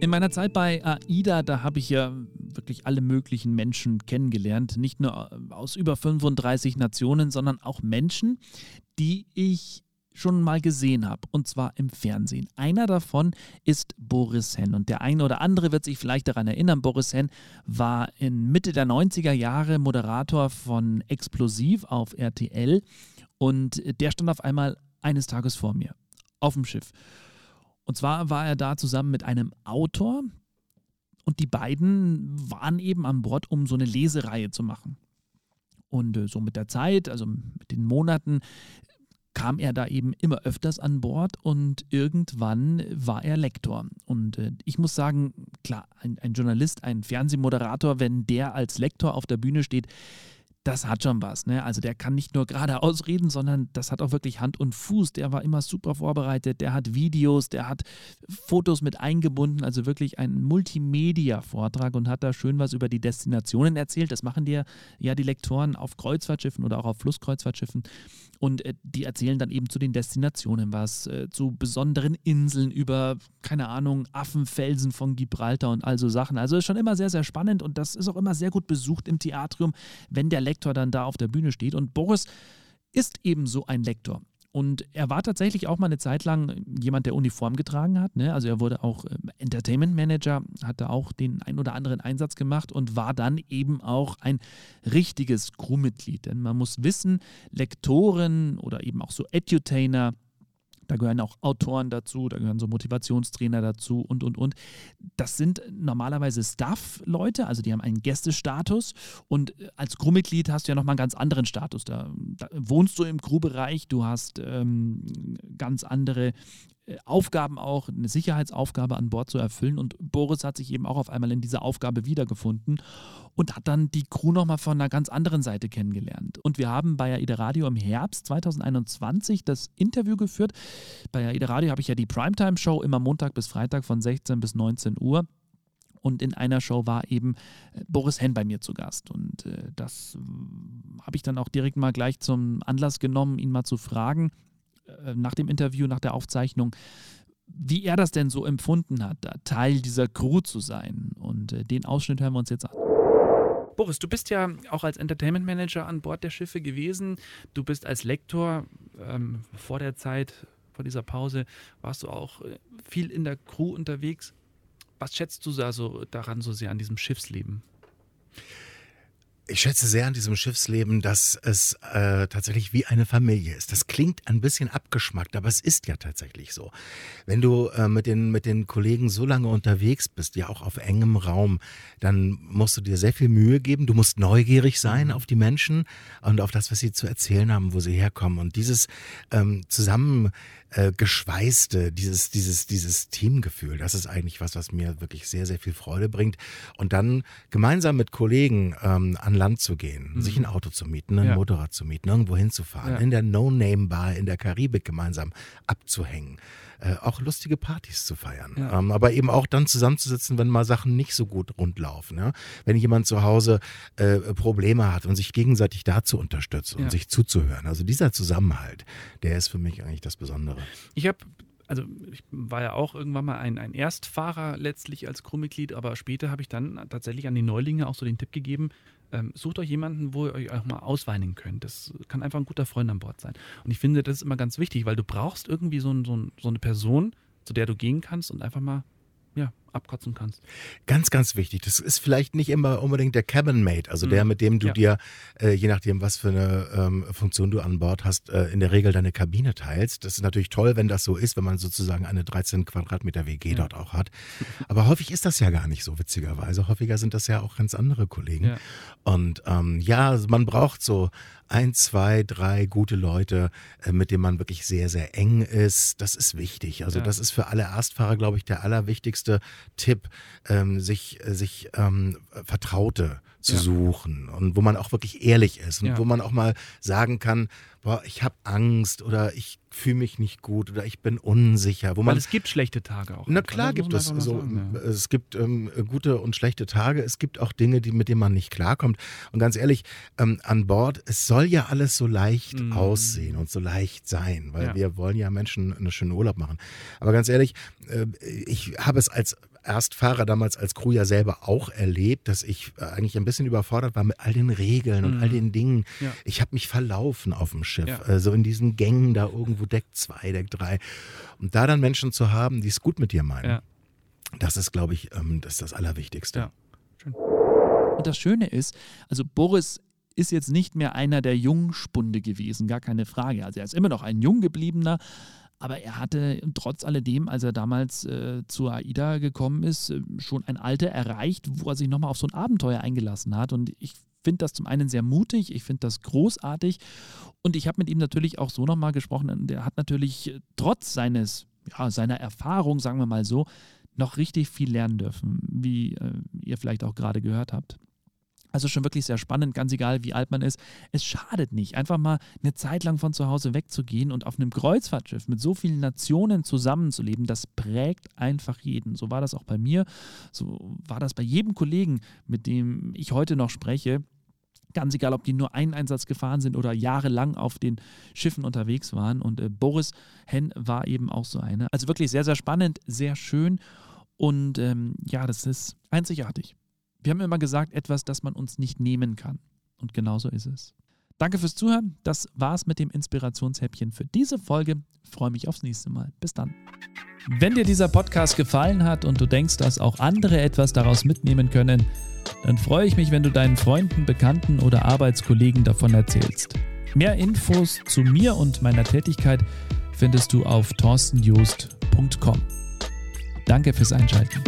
In meiner Zeit bei AIDA, da habe ich ja wirklich alle möglichen Menschen kennengelernt. Nicht nur aus über 35 Nationen, sondern auch Menschen, die ich schon mal gesehen habe, und zwar im Fernsehen. Einer davon ist Boris Henn. Und der eine oder andere wird sich vielleicht daran erinnern, Boris Henn war in Mitte der 90er Jahre Moderator von Explosiv auf RTL und der stand auf einmal eines Tages vor mir auf dem Schiff. Und zwar war er da zusammen mit einem Autor und die beiden waren eben an Bord, um so eine Lesereihe zu machen. Und äh, so mit der Zeit, also mit den Monaten, kam er da eben immer öfters an Bord und irgendwann war er Lektor. Und äh, ich muss sagen, klar, ein, ein Journalist, ein Fernsehmoderator, wenn der als Lektor auf der Bühne steht, das hat schon was. Ne? Also der kann nicht nur geradeaus reden, sondern das hat auch wirklich Hand und Fuß. Der war immer super vorbereitet, der hat Videos, der hat Fotos mit eingebunden, also wirklich ein Multimedia-Vortrag und hat da schön was über die Destinationen erzählt. Das machen dir ja die Lektoren auf Kreuzfahrtschiffen oder auch auf Flusskreuzfahrtschiffen. Und äh, die erzählen dann eben zu den Destinationen was, äh, zu besonderen Inseln über, keine Ahnung, Affenfelsen von Gibraltar und all so Sachen. Also ist schon immer sehr, sehr spannend und das ist auch immer sehr gut besucht im Theatrium, wenn der Lektor dann da auf der Bühne steht. Und Boris ist eben so ein Lektor. Und er war tatsächlich auch mal eine Zeit lang jemand, der Uniform getragen hat. Ne? Also er wurde auch ähm, Entertainment Manager, hatte auch den ein oder anderen Einsatz gemacht und war dann eben auch ein richtiges Crewmitglied. Denn man muss wissen, Lektoren oder eben auch so Edutainer, da gehören auch Autoren dazu, da gehören so Motivationstrainer dazu und, und, und. Das sind normalerweise Staff-Leute, also die haben einen Gästestatus und äh, als Crewmitglied hast du ja nochmal einen ganz anderen Status. Da, da wohnst du im Crewbereich, du hast ähm, ganz andere Aufgaben auch, eine Sicherheitsaufgabe an Bord zu erfüllen. Und Boris hat sich eben auch auf einmal in dieser Aufgabe wiedergefunden und hat dann die Crew nochmal von einer ganz anderen Seite kennengelernt. Und wir haben bei AIDA Radio im Herbst 2021 das Interview geführt. Bei AIDA Radio habe ich ja die Primetime-Show immer Montag bis Freitag von 16 bis 19 Uhr. Und in einer Show war eben äh, Boris Henn bei mir zu Gast. Und äh, das äh, habe ich dann auch direkt mal gleich zum Anlass genommen, ihn mal zu fragen, äh, nach dem Interview, nach der Aufzeichnung, wie er das denn so empfunden hat, Teil dieser Crew zu sein. Und äh, den Ausschnitt hören wir uns jetzt an. Boris, du bist ja auch als Entertainment Manager an Bord der Schiffe gewesen. Du bist als Lektor ähm, vor der Zeit, vor dieser Pause, warst du auch äh, viel in der Crew unterwegs. Was schätzt du da so daran so sehr an diesem Schiffsleben? Ich schätze sehr an diesem Schiffsleben, dass es äh, tatsächlich wie eine Familie ist. Das klingt ein bisschen abgeschmackt, aber es ist ja tatsächlich so. Wenn du äh, mit, den, mit den Kollegen so lange unterwegs bist, ja auch auf engem Raum, dann musst du dir sehr viel Mühe geben. Du musst neugierig sein mhm. auf die Menschen und auf das, was sie zu erzählen haben, wo sie herkommen. Und dieses ähm, zusammen äh, geschweißte, dieses, dieses, dieses Teamgefühl, das ist eigentlich was, was mir wirklich sehr, sehr viel Freude bringt. Und dann gemeinsam mit Kollegen ähm, an Land zu gehen, mhm. sich ein Auto zu mieten, ein ja. Motorrad zu mieten, irgendwo hinzufahren, ja. in der No-Name-Bar in der Karibik gemeinsam abzuhängen äh, auch lustige Partys zu feiern. Ja. Ähm, aber eben auch dann zusammenzusitzen, wenn mal Sachen nicht so gut rund laufen. Ja? Wenn jemand zu Hause äh, Probleme hat und sich gegenseitig dazu unterstützt und ja. sich zuzuhören. Also dieser Zusammenhalt, der ist für mich eigentlich das Besondere. Ich habe also ich war ja auch irgendwann mal ein, ein Erstfahrer letztlich als Crewmitglied, aber später habe ich dann tatsächlich an die Neulinge auch so den Tipp gegeben, ähm, sucht euch jemanden, wo ihr euch auch mal ausweinen könnt. Das kann einfach ein guter Freund an Bord sein. Und ich finde, das ist immer ganz wichtig, weil du brauchst irgendwie so, ein, so, ein, so eine Person, zu der du gehen kannst und einfach mal abkotzen kannst. Ganz, ganz wichtig. Das ist vielleicht nicht immer unbedingt der Cabin Mate, also mhm. der, mit dem du ja. dir, äh, je nachdem, was für eine ähm, Funktion du an Bord hast, äh, in der Regel deine Kabine teilst. Das ist natürlich toll, wenn das so ist, wenn man sozusagen eine 13 Quadratmeter WG ja. dort auch hat. Aber häufig ist das ja gar nicht so, witzigerweise. Häufiger sind das ja auch ganz andere Kollegen. Ja. Und ähm, ja, man braucht so ein, zwei, drei gute Leute, äh, mit denen man wirklich sehr, sehr eng ist. Das ist wichtig. Also ja. das ist für alle Erstfahrer, glaube ich, der allerwichtigste Tipp, ähm, sich, äh, sich ähm, Vertraute zu ja. suchen und wo man auch wirklich ehrlich ist und ja. wo man auch mal sagen kann, boah, ich habe Angst oder ich fühle mich nicht gut oder ich bin unsicher. Wo man, Weil es gibt schlechte Tage auch. Na klar gibt es. So, sagen, ja. Es gibt ähm, gute und schlechte Tage. Es gibt auch Dinge, die, mit denen man nicht klarkommt. Und ganz ehrlich, ähm, an Bord, es soll ja alles so leicht mm. aussehen und so leicht sein, weil ja. wir wollen ja Menschen einen schönen Urlaub machen. Aber ganz ehrlich, äh, ich habe es als Erstfahrer damals als Crew ja selber auch erlebt, dass ich äh, eigentlich ein bisschen überfordert war mit all den Regeln und all mhm. den Dingen. Ja. Ich habe mich verlaufen auf dem Schiff, ja. äh, so in diesen Gängen da irgendwo Deck 2, Deck 3. Und da dann Menschen zu haben, die es gut mit dir meinen, ja. das ist, glaube ich, ähm, das das Allerwichtigste. Und das Schöne ist, also Boris ist jetzt nicht mehr einer der Jungspunde gewesen, gar keine Frage. Also er ist immer noch ein Junggebliebener, aber er hatte trotz alledem, als er damals äh, zur AIDA gekommen ist, äh, schon ein Alter erreicht, wo er sich nochmal auf so ein Abenteuer eingelassen hat. Und ich finde das zum einen sehr mutig, ich finde das großartig. Und ich habe mit ihm natürlich auch so nochmal gesprochen. Und er hat natürlich äh, trotz seines, ja, seiner Erfahrung, sagen wir mal so, noch richtig viel lernen dürfen, wie äh, ihr vielleicht auch gerade gehört habt. Also schon wirklich sehr spannend, ganz egal wie alt man ist. Es schadet nicht, einfach mal eine Zeit lang von zu Hause wegzugehen und auf einem Kreuzfahrtschiff mit so vielen Nationen zusammenzuleben. Das prägt einfach jeden. So war das auch bei mir. So war das bei jedem Kollegen, mit dem ich heute noch spreche. Ganz egal, ob die nur einen Einsatz gefahren sind oder jahrelang auf den Schiffen unterwegs waren. Und äh, Boris Henn war eben auch so einer. Also wirklich sehr, sehr spannend, sehr schön. Und ähm, ja, das ist einzigartig. Wir haben immer gesagt, etwas, das man uns nicht nehmen kann. Und genauso ist es. Danke fürs Zuhören. Das war's mit dem Inspirationshäppchen für diese Folge. Ich freue mich aufs nächste Mal. Bis dann. Wenn dir dieser Podcast gefallen hat und du denkst, dass auch andere etwas daraus mitnehmen können, dann freue ich mich, wenn du deinen Freunden, Bekannten oder Arbeitskollegen davon erzählst. Mehr Infos zu mir und meiner Tätigkeit findest du auf torstenjoost.com. Danke fürs Einschalten.